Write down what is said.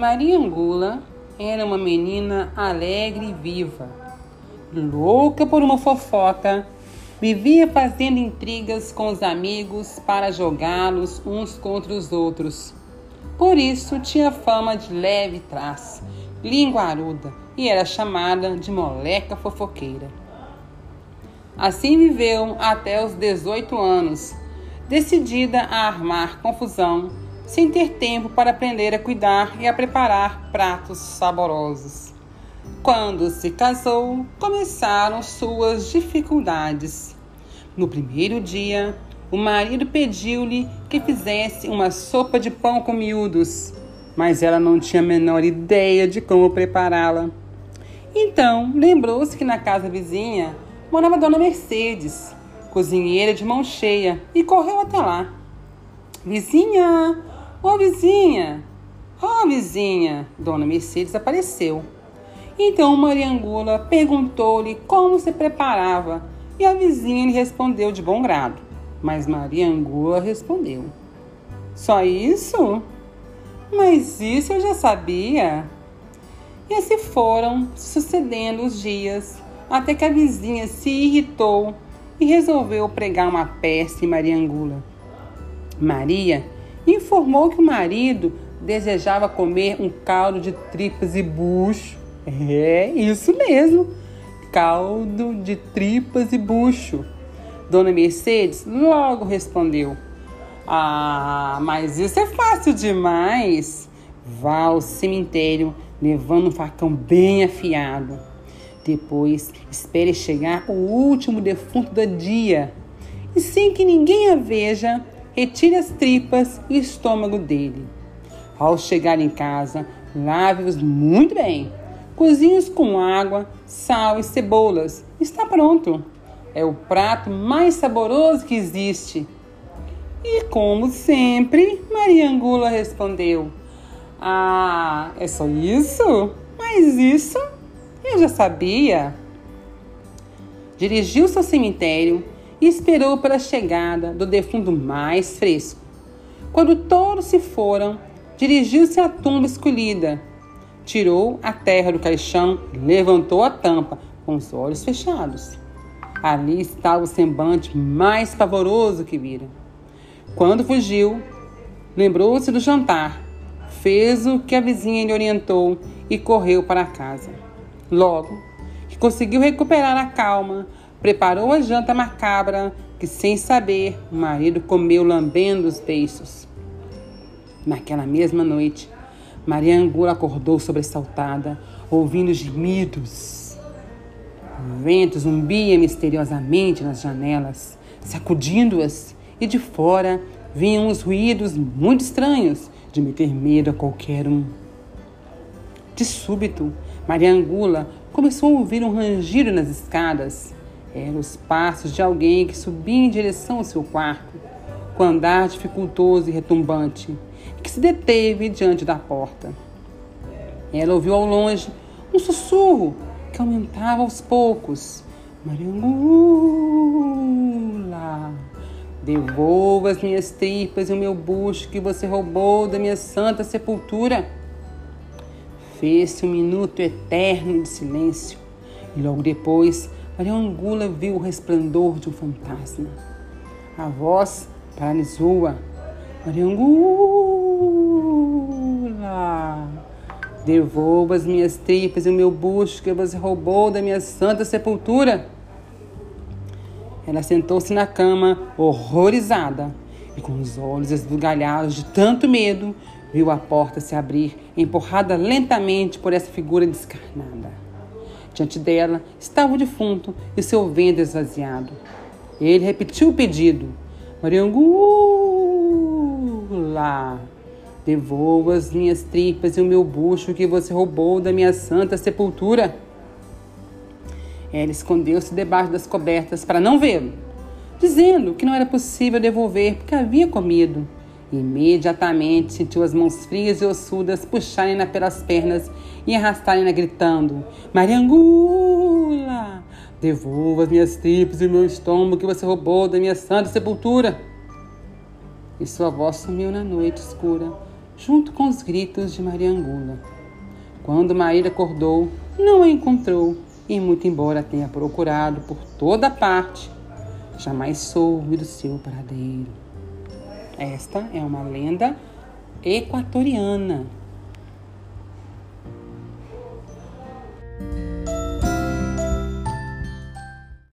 Maria Angula era uma menina alegre e viva, louca por uma fofoca, vivia fazendo intrigas com os amigos para jogá-los uns contra os outros. Por isso tinha fama de leve traço, linguaruda e era chamada de moleca fofoqueira. Assim viveu até os 18 anos, decidida a armar confusão, sem ter tempo para aprender a cuidar e a preparar pratos saborosos. Quando se casou, começaram suas dificuldades. No primeiro dia, o marido pediu-lhe que fizesse uma sopa de pão com miúdos, mas ela não tinha a menor ideia de como prepará-la. Então, lembrou-se que na casa vizinha morava Dona Mercedes, cozinheira de mão cheia, e correu até lá. Vizinha! Ô vizinha! Ó vizinha! Dona Mercedes apareceu. Então Maria Angula perguntou-lhe como se preparava e a vizinha lhe respondeu de bom grado. Mas Maria Angula respondeu: Só isso? Mas isso eu já sabia. E assim foram sucedendo os dias, até que a vizinha se irritou e resolveu pregar uma peça em Maria Angula. Maria informou que o marido desejava comer um caldo de tripas e bucho. É, isso mesmo, caldo de tripas e bucho. Dona Mercedes logo respondeu: Ah, mas isso é fácil demais. Vá ao cemitério levando um facão bem afiado. Depois, espere chegar o último defunto do dia e, sem que ninguém a veja, retire as tripas e o estômago dele. Ao chegar em casa, lave-os muito bem. Cozinhe-os com água, sal e cebolas. Está pronto. É o prato mais saboroso que existe. E como sempre, Maria Angula respondeu: Ah, é só isso? Mas isso eu já sabia. Dirigiu-se ao cemitério e esperou pela chegada do defunto mais fresco. Quando todos se foram, dirigiu-se à tumba escolhida. Tirou a terra do caixão e levantou a tampa com os olhos fechados. Ali estava o semblante mais pavoroso que vira. Quando fugiu, lembrou-se do jantar, fez o que a vizinha lhe orientou e correu para casa. Logo que conseguiu recuperar a calma, preparou a janta macabra que, sem saber, o marido comeu lambendo os beiços. Naquela mesma noite, Maria Angula acordou sobressaltada, ouvindo gemidos. O vento zumbia misteriosamente nas janelas, sacudindo-as, e de fora vinham os ruídos muito estranhos de meter medo a qualquer um. De súbito, Maria Angula começou a ouvir um rangido nas escadas. Eram os passos de alguém que subia em direção ao seu quarto, com andar dificultoso e retumbante, e que se deteve diante da porta. Ela ouviu ao longe um sussurro que aumentava aos poucos. Maria Angula, devolva as minhas tripas e o meu bucho que você roubou da minha santa sepultura. Fez-se um minuto eterno de silêncio e logo depois Maria Angula viu o resplendor de um fantasma. A voz paralisou-a. Maria Angula, devolva as minhas tripas e o meu bucho que você roubou da minha santa sepultura. Ela sentou-se na cama, horrorizada, e com os olhos esbugalhados de tanto medo, viu a porta se abrir, empurrada lentamente por essa figura descarnada. Diante dela estava o defunto e seu ventre esvaziado. Ele repetiu o pedido: Mariangula, devolva as minhas tripas e o meu bucho que você roubou da minha santa sepultura. Ela escondeu-se debaixo das cobertas para não vê-lo, dizendo que não era possível devolver porque havia comido. Imediatamente sentiu as mãos frias e ossudas puxarem-na pelas pernas e arrastarem-na gritando: Mariangula! Devolva as minhas tripas e o meu estômago que você roubou da minha santa sepultura. E sua voz sumiu na noite escura, junto com os gritos de Maria Angula. Quando Maria acordou, não a encontrou e, muito embora tenha procurado por toda parte, jamais soube do seu paradeiro. Esta é uma lenda equatoriana